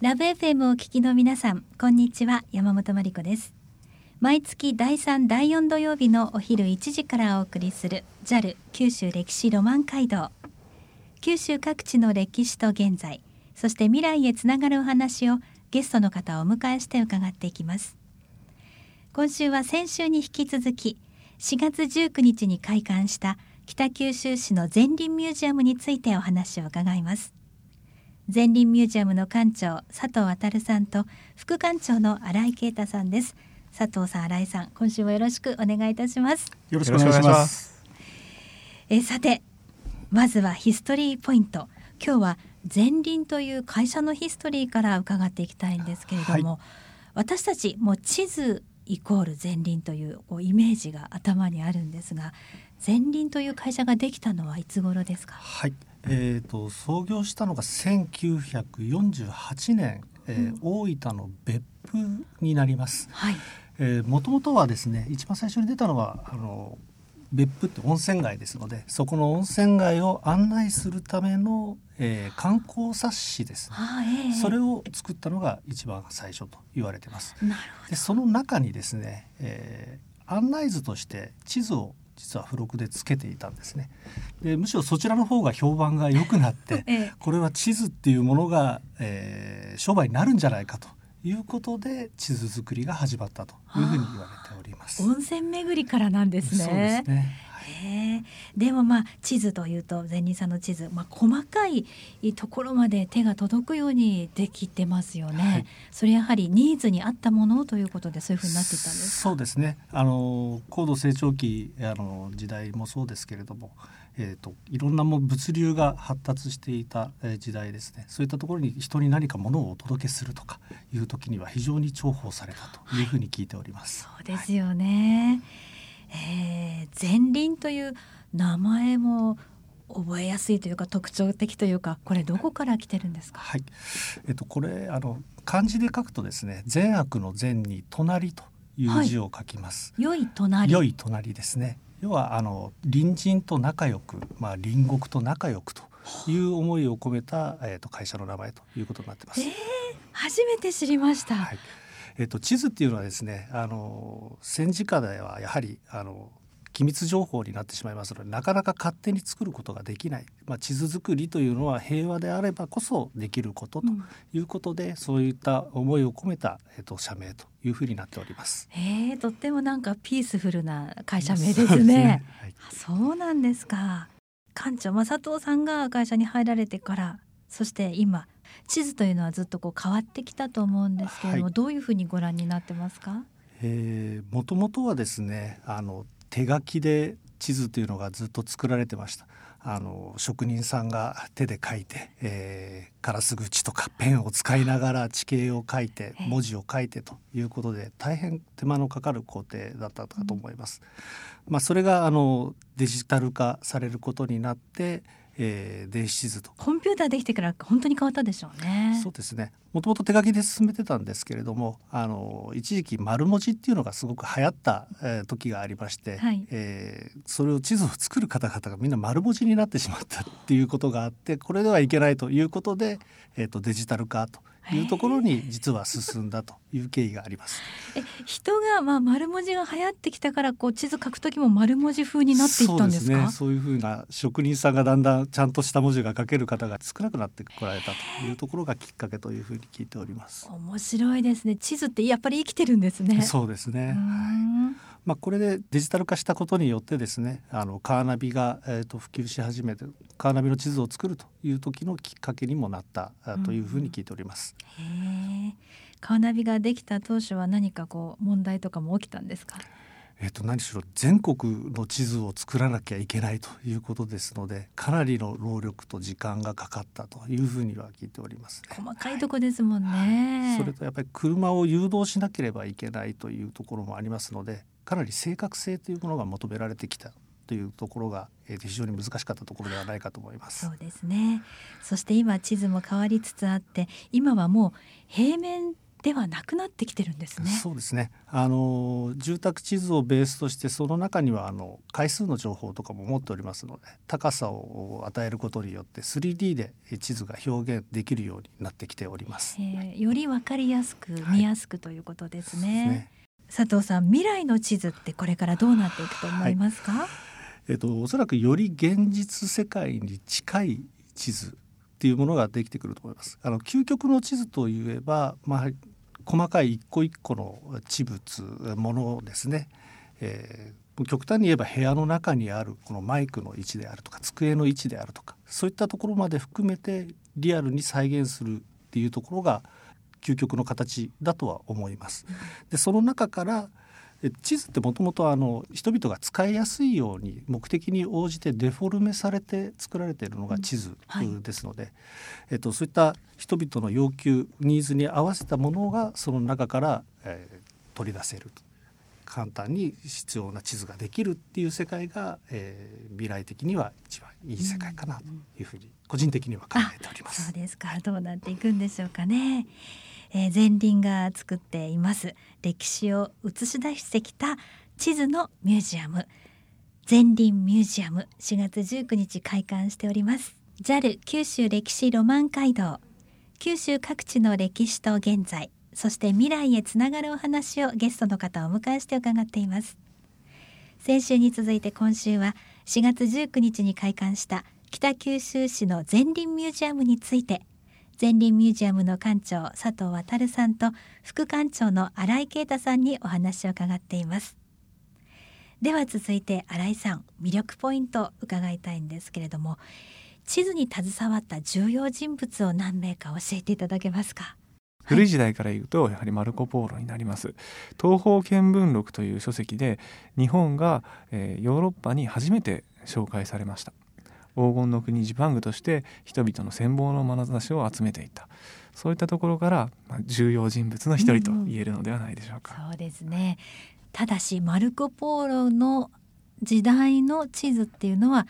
ラブ FM をお聞きの皆さんこんにちは。山本真理子です。毎月第3第4土曜日のお昼1時からお送りする JAL 九州歴史ロマン街道。九州各地の歴史と現在そして未来へつながるお話をゲストの方をお迎えして伺っていきます。今週は先週に引き続き4月19日に開館した北九州市の前林ミュージアムについてお話を伺います。前林ミュージアムの館長佐藤渉さんと副館長の新井啓太さんです。佐藤さん新井さん今週もよろしくお願いいたします。よろしくお願いします。えさてまずはヒストリーポイント。今日は前輪という会社のヒストリーから伺っていきたいんですけれども、はい、私たちもう地図イコール前輪というこうイメージが頭にあるんですが前輪という会社ができたのはいつ頃ですか？はいえーと、創業したのが1948年、えー、うん、大分の別府になります。もともとはですね一番最初に出たのはあの別府って温泉街ですのでそこの温泉街を案内するための、えー、観光冊子です。ね、えー、それを作ったのが一番最初と言われてます。でその中にですね、えー、案内図として地図を実は付録でつけていたんですねでむしろそちらの方が評判が良くなって、ええ、これは地図っていうものが、えー、商売になるんじゃないかということで地図作りが始まったというふうに言われております。温泉巡りからなんですね。そうですね。へでもまあ地図というと前任さんの地図、まあ、細かいところまで手が届くようにできてますよね、はい、それやはりニーズに合ったものということでそういうふうになっていたんですそうですね。あの高度成長期あの時代もそうですけれどもえーと、いろんなも物流が発達していた時代ですね。そういったところに人に何か物をお届けするとかいう時には非常に重宝されたというふうに聞いております。はい、そうですよね、はいえー、前輪という名前も覚えやすいというか特徴的というかこれどこから来てるんですか？はい、えっとこれあの漢字で書くとですね善悪の善に隣という字を書きます。はい、良い隣。良い隣ですね。要はあの隣人と仲良く、まあ隣国と仲良くという思いを込めたえっ、と会社の名前ということになってます。えー、初めて知りました。はい。えっと、地図っていうのはですねあの戦時下ではやはりあの機密情報になってしまいますのでなかなか勝手に作ることができない、まあ、地図作りというのは平和であればこそできることということで、うん、そういった思いを込めた、えっと、社名というふうになっております。えー、とってもなんかピースフルな会社名ですね。そう、ねはい、そうなんですか。館長、まあ、佐藤さんが会社に入られてからそして今地図というのはずっとこう変わってきたと思うんですけれども、はい、どういうふうにご覧になってますか？もともとはですねあの手書きで地図というのがずっと作られてました。あの職人さんが手で書いて、えー、ガラス口とかペンを使いながら地形を書いて文字を書いてということで大変手間のかかる工程だったかと思います。まあ、それがあのデジタル化されることになって、えー、電子地図とコンピューターできてから本当に変わったでしょうね。そうですね。もともと手書きで進めてたんですけれどもあの一時期丸文字っていうのがすごく流行った、えー、時がありまして、はい、えー、それを地図を作る方々がみんな丸文字になってしまったっていうことがあってこれではいけないということで、えーとデジタル化というところに実は進んだという経緯があります。え人がまあ丸文字が流行ってきたからこう地図書く時も丸文字風になっていったんですか？そう、ね,、いうふうな職人さんがだんだんちゃんとした文字が書ける方が少なくなってこられたというところがきっかけというふうに聞いております。面白いですね。地図ってやっぱり生きてるんですね。そうですね。はいまあ、これでデジタル化したことによってですねあのカーナビが、えー、と普及し始めてカーナビの地図を作るという時のきっかけにもなったというふうに聞いております。うん、カーナビができた当初は何かこう問題とかも起きたんですか？えっと、何しろ全国の地図を作らなきゃいけないということですのでかなりの労力と時間がかかったというふうには聞いております、ね、細かいとこですもんね、はい、それとやっぱり車を誘導しなければいけないというところもありますのでかなり正確性というものが求められてきたというところが、えー、非常に難しかったところではないかと思います。そうですね。そして今地図も変わりつつあって、今はもう平面ではなくなってきてるんですね。そうですね。あの住宅地図をベースとしてその中にはあの回数の情報とかも持っておりますので、高さを与えることによって 3D で地図が表現できるようになってきております。えー、よりわかりやすく見やすくということですね。はい、ね佐藤さん、未来の地図ってこれからどうなっていくと思いますか？はい、えっとおそらくより現実世界に近い地図っていうものができてくると思います。あの究極の地図といえば、まあ、細かい一個一個の地物ものですね、えー、極端に言えば部屋の中にあるこのマイクの位置であるとか机の位置であるとかそういったところまで含めてリアルに再現するっていうところが究極の形だとは思います。でその中から地図ってもともと人々が使いやすいように目的に応じてデフォルメされて作られているのが地図ですので、はい、えっと、そういった人々の要求ニーズに合わせたものがその中から、えー、取り出せる簡単に必要な地図ができるっていう世界が、えー、未来的には一番いい世界かなというふうに個人的には考えております。そうですかどうなっていくんでしょうかね。えー、前輪が作っています。歴史を映し出してきた地図のミュージアム。前輪ミュージアム。4月19日開館しております。JAL 九州歴史ロマン街道。九州各地の歴史と現在。そして未来へつながるお話をゲストの方をお迎えして伺っています。先週に続いて今週は4月19日に開館した北九州市の前輪ミュージアムについて前輪ミュージアムの館長佐藤渉さんと副館長の新井啓太さんにお話を伺っています。では続いて新井さん魅力ポイント伺いたいんですけれども地図に携わった重要人物を何名か教えていただけますか？古い時代から言うとやはりマルコ・ポーロになります。東方見聞録という書籍で日本が、えー、ヨーロッパに初めて紹介されました。黄金の国ジパングとして人々の羨望の眼差しを集めていた。そういったところから、まあ、重要人物の一人と言えるのではないでしょうか。うんうん、そうですね。ただしマルコ・ポーロの時代の地図っていうのは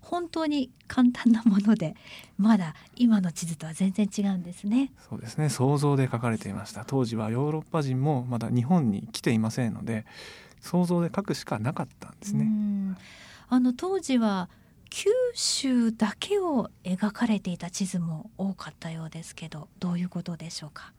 本当に簡単なものでまだ今の地図とは全然違うんですね。そうですね。想像で書かれていました。当時はヨーロッパ人もまだ日本に来ていませんので想像で書くしかなかったんですね。あの当時は九州だけを描かれていた地図も多かったようですけどどういうことでしょうか？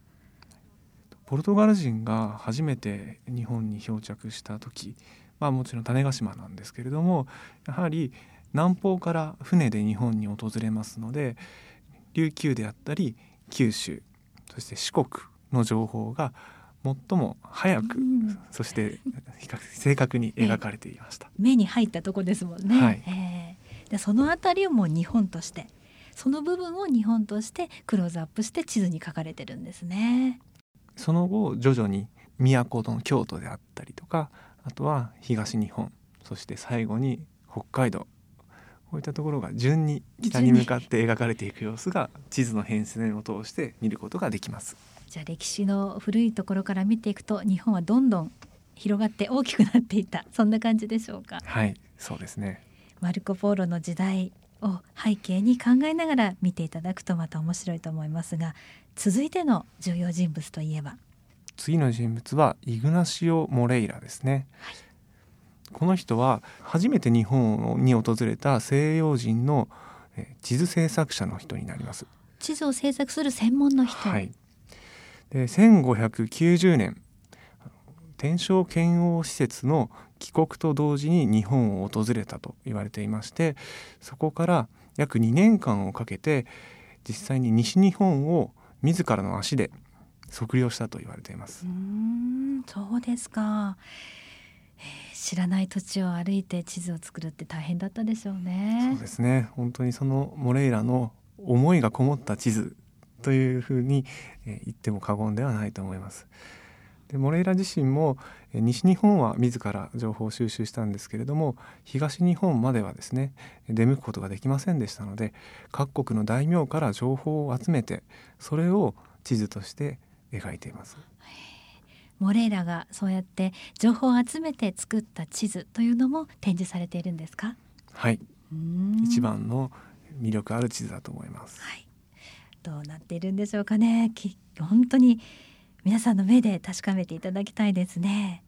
ポルトガル人が初めて日本に漂着した時まあもちろん種子島なんですけれどもやはり南方から船で日本に訪れますので琉球であったり九州そして四国の情報が最も早く、うん、そして比較正確に描かれていました。目に入ったとこですもんね。はい、えーでその辺りをもう日本としてその部分を日本としてクローズアップして地図に書かれてるんですね。その後徐々に都の京都であったりとかあとは東日本そして最後に北海道こういったところが順に北に向かって描かれていく様子が地図の変遷を通して見ることができます。じゃあ歴史の古いところから見ていくと日本はどんどん広がって大きくなっていたそんな感じでしょうか。はいそうですねマルコ・ポーロの時代を背景に考えながら見ていただくとまた面白いと思いますが続いての重要人物といえば？次の人物はイグナシオ・モレイラですね、はい、この人は初めて日本に訪れた西洋人の地図制作者の人になります。地図を制作する専門の人、はい、で1590年天正剣王施設の帰国と同時に日本を訪れたと言われていましてそこから約2年間をかけて実際に西日本を自らの足で測量したと言われています。うんそうですか、えー、知らない土地を歩いて地図を作るって大変だったでしょうね。そうですね。本当にそのモレイラの思いがこもった地図というふうに言っても過言ではないと思いますでモレイラ自身も西日本は自ら情報収集したんですけれども東日本まではですね出向くことができませんでしたので各国の大名から情報を集めてそれを地図として描いています。モレイラがそうやって情報を集めて作った地図というのも展示されているんですか？はい。一番の魅力ある地図だと思います、はい、どうなっているんでしょうかね。本当に皆さんの目で確かめていただきたいですね。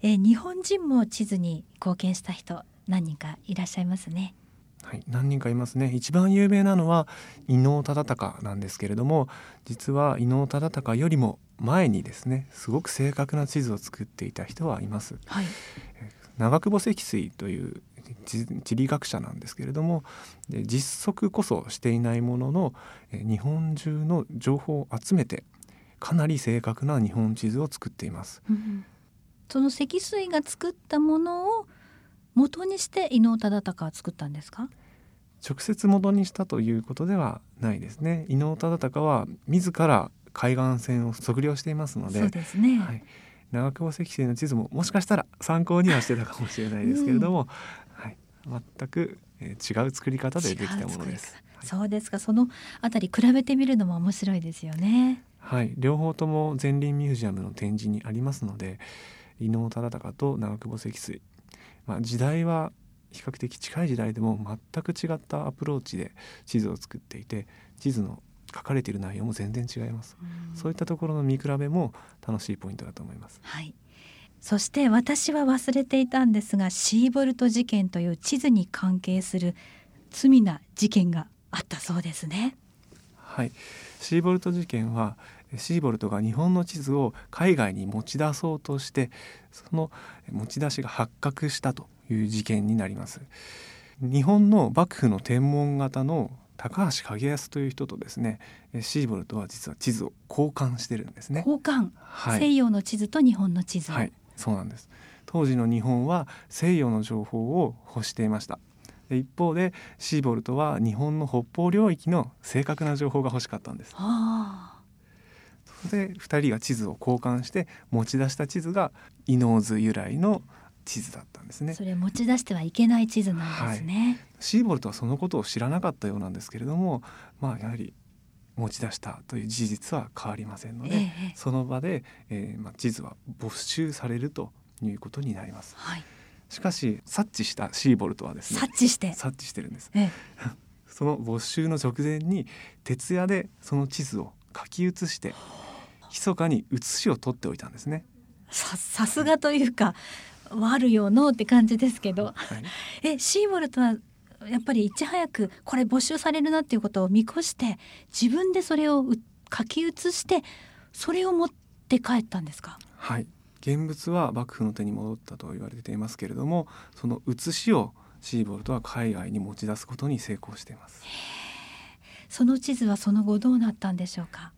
え日本人も地図に貢献した人何人かいらっしゃいますね。はい、何人かいますね一番有名なのは伊能忠敬なんですけれども実は伊能忠敬よりも前にですねすごく正確な地図を作っていた人はいます。はい、長久保積水という地理学者なんですけれども実測こそしていないものの日本中の情報を集めてかなり正確な日本地図を作っています。うん、その積水が作ったものを元にして伊能忠敬は作ったんですか？直接元にしたということではないですね。伊能忠敬は自ら海岸線を測量していますのでそうですね、はい、長久保積水の地図ももしかしたら参考にはしてたかもしれないですけれども、うん、はい、全く、えー、違う作り方でできたものです。そうですか。そのあたり比べてみるのも面白いですよね。はい。両方とも前輪ミュージアムの展示にありますので伊能忠敬と長久保積水、まあ、時代は比較的近い時代でも全く違ったアプローチで地図を作っていて地図の書かれている内容も全然違います、うそういったところの見比べも楽しいポイントだと思います、はい、そして私は忘れていたんですがシーボルト事件という地図に関係する罪な事件があったそうですね。はい。シーボルト事件はシーボルトが日本の地図を海外に持ち出そうとしてその持ち出しが発覚したという事件になります。日本の幕府の天文型の高橋景康という人とですねシーボルトは実は地図を交換してるんですね。交換、はい、西洋の地図と日本の地図。はい。そうなんです。当時の日本は西洋の情報を欲していました。一方でシーボルトは日本の北方領域の正確な情報が欲しかったんです。はあで2人が地図を交換して持ち出した地図が伊能図由来の地図だったんですね。それ持ち出してはいけない地図なんですね。はい、シーボルトはそのことを知らなかったようなんですけれども、まあやはり持ち出したという事実は変わりませんので、ええ、その場で、えー、まあ地図は没収されるということになります。はい、しかし察知したシーボルトはですね、察知して察知してるんです。え、その没収の直前に徹夜でその地図を書き写して密かに写しを取っておいたんですね。さすがというかあるよのって感じですけど、はい、えシーボルトはやっぱりいち早くこれ没収されるなっていうことを見越して自分でそれを書き写してそれを持って帰ったんですか？はい。現物は幕府の手に戻ったと言われていますけれどもその写しをシーボルトは海外に持ち出すことに成功しています。その地図はその後どうなったんでしょうか？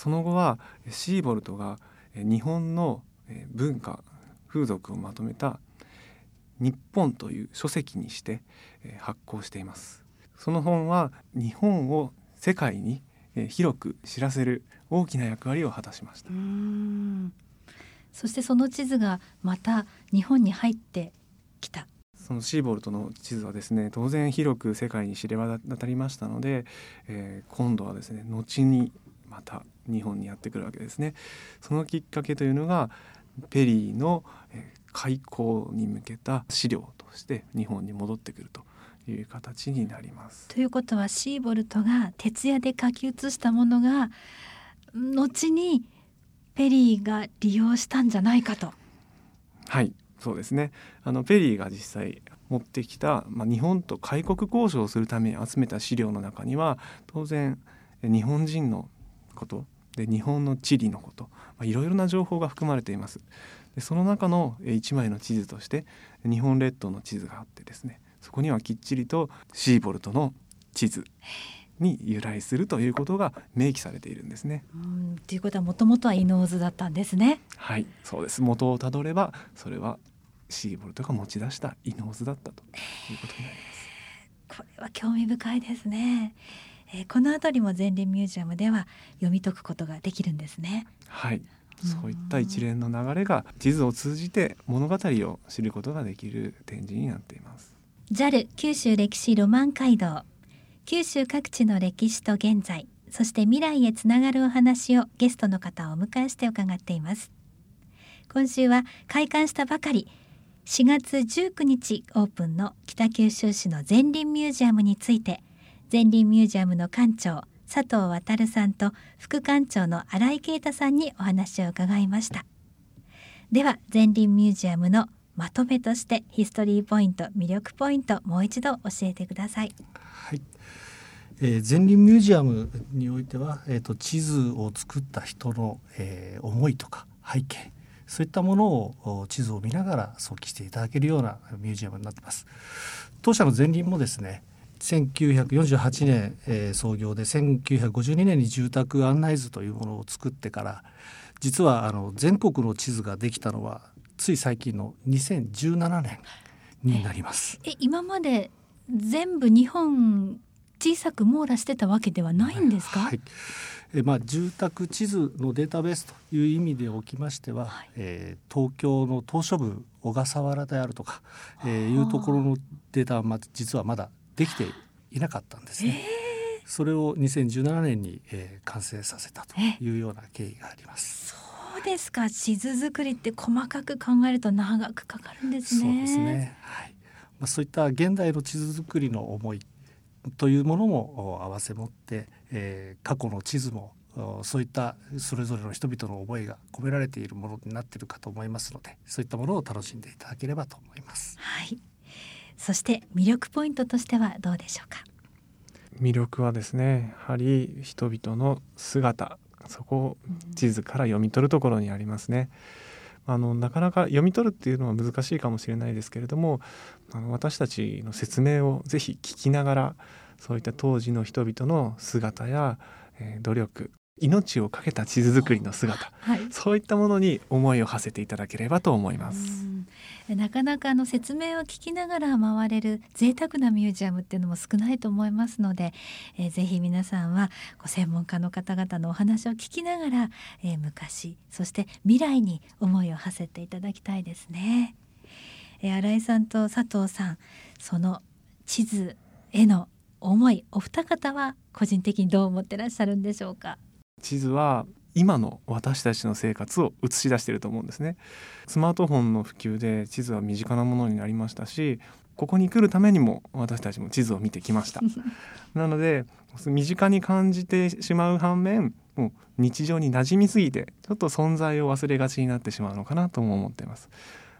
その後はシーボルトが日本の文化風俗をまとめた日本という書籍にして発行しています。その本は日本を世界に広く知らせる大きな役割を果たしました。そしてその地図がまた日本に入ってきた。そのシーボルトの地図はですね当然広く世界に知れ渡りましたので、えー、今度はですね後にまた日本にやってくるわけですねそのきっかけというのがペリーの開港に向けた資料として日本に戻ってくるという形になります。ということはシーボルトが徹夜で書き写したものが後にペリーが利用したんじゃないかと。はいそうですねあのペリーが実際持ってきた、まあ、日本と開国交渉をするために集めた資料の中には当然日本人のことで日本の地理のこと、まあ、いろいろな情報が含まれています。でその中の1枚の地図として日本列島の地図があってですねそこにはきっちりとシーボルトの地図に由来するということが明記されているんですね。ということはもともとは伊能図だったんですね。はいそうです元をたどればそれはシーボルトが持ち出した伊能図だったということになります。これは興味深いですね。えー、この辺りも前輪ミュージアムでは読み解くことができるんですね。はい。そういった一連の流れが地図を通じて物語を知ることができる展示になっています。JAL 九州歴史ロマン街道。九州各地の歴史と現在そして未来へつながるお話をゲストの方をお迎えして伺っています。今週は開館したばかり4月19日オープンの北九州市の前輪ミュージアムについて前輪ミュージアムの館長佐藤渉さんと副館長の新井啓太さんにお話を伺いました。では前輪ミュージアムのまとめとしてヒストリーポイント魅力ポイントもう一度教えてください。はい。えー、前輪ミュージアムにおいては、えーと、地図を作った人の、えー、思いとか背景そういったものを地図を見ながら想起していただけるようなミュージアムになってます。当社の前輪もですね1948年、えー、創業で1952年に住宅案内図というものを作ってから実はあの全国の地図ができたのはつい最近の2017年になります。え今まで全部日本小さく網羅してたわけではないんですか、はい。えまあ、住宅地図のデータベースという意味でおきましては、はい、えー、東京の島しょ部小笠原であるとか、えー、いうところのデータは、ま、実はまだできていなかったんですね。えー、それを2017年に、えー、完成させたというような経緯があります。そうですか地図作りって細かく考えると長くかかるんですね。そうですね。はい。まあそういった現代の地図作りの思いというものも併せ持って、えー、過去の地図もそういったそれぞれの人々の覚えが込められているものになっているかと思いますのでそういったものを楽しんでいただければと思います。はい、そして魅力ポイントとしてはどうでしょうか？魅力はですねやはり人々の姿そこを地図から読み取るところにありますね。あのなかなか読み取るっていうのは難しいかもしれないですけれどもあの私たちの説明をぜひ聞きながらそういった当時の人々の姿や、えー、努力命を懸けた地図作りの姿、はい、そういったものに思いを馳せていただければと思います。なかなかあの説明を聞きながら回れる贅沢なミュージアムっていうのも少ないと思いますので、えー、ぜひ皆さんはご専門家の方々のお話を聞きながら、えー、昔そして未来に思いを馳せていただきたいですね。えー、新井さんと佐藤さんその地図への思いお二方は個人的にどう思ってらっしゃるんでしょうか？地図は今の私たちの生活を映し出していると思うんですね。スマートフォンの普及で地図は身近なものになりましたしここに来るためにも私たちも地図を見てきました。なので身近に感じてしまう反面もう日常に馴染みすぎてちょっと存在を忘れがちになってしまうのかなとも思っています。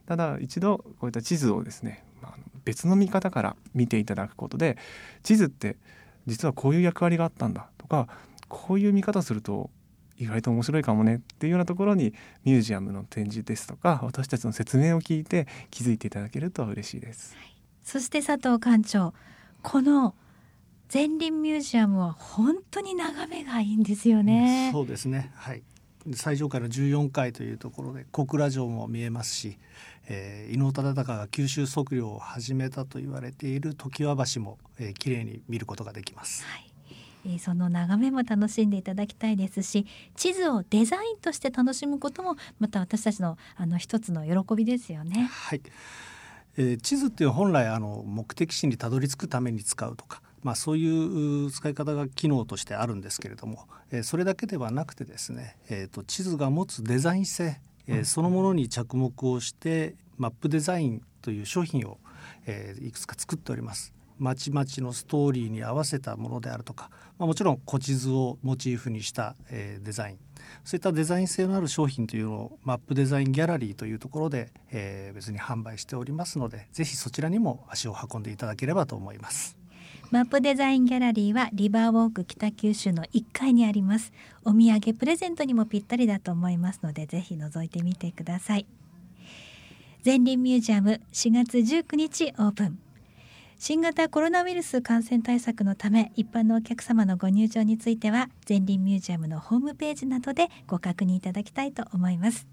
ただ一度こういった地図をですね、まあ、別の見方から見ていただくことで地図って実はこういう役割があったんだとかこういう見方すると意外と面白いかもねっていうようなところにミュージアムの展示ですとか私たちの説明を聞いて気づいていただけると嬉しいです。そして佐藤館長この前輪ミュージアムは本当に眺めがいいんですよね。そうですね。はい。最上階の14階というところで小倉城も見えますし、えー、伊能忠敬が九州測量を始めたと言われている常盤橋も、えー、綺麗に見ることができます。はいえその眺めも楽しんでいただきたいですし地図をデザインとして楽しむこともまた私たちのあの一つの喜びですよね。はいえー、地図っていう本来あの目的地にたどり着くために使うとか、まあ、そういう使い方が機能としてあるんですけれども、えー、それだけではなくてですね、えーと、地図が持つデザイン性、えー、そのものに着目をしてマップデザインという商品を、えー、いくつか作っております。まちまちのストーリーに合わせたものであるとか、まあ、もちろん古地図をモチーフにした、えー、デザイン。そういったデザイン性のある商品というのをマップデザインギャラリーというところで、えー、別に販売しておりますのでぜひそちらにも足を運んでいただければと思います。マップデザインギャラリーはリバーウォーク北九州の1階にあります。お土産プレゼントにもぴったりだと思いますのでぜひ覗いてみてください。前輪ミュージアム4月19日オープン。新型コロナウイルス感染対策のため一般のお客様のご入場については前輪ミュージアムのホームページなどでご確認いただきたいと思います。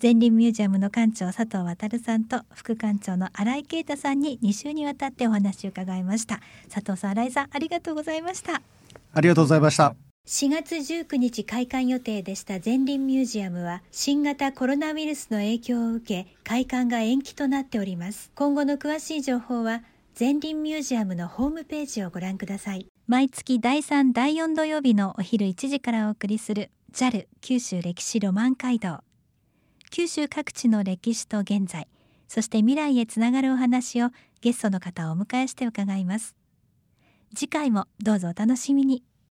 前輪ミュージアムの館長佐藤渉さんと副館長の新井啓太さんに2週にわたってお話を伺いました。佐藤さん新井さんありがとうございました。ありがとうございました。4月19日開館予定でした前輪ミュージアムは新型コロナウイルスの影響を受け開館が延期となっております。今後の詳しい情報は前輪ミュージアムのホームページをご覧ください。毎月第3第4土曜日のお昼1時からお送りする JAL 九州歴史ロマン街道。九州各地の歴史と現在そして未来へつながるお話をゲストの方をお迎えして伺います。次回もどうぞお楽しみに。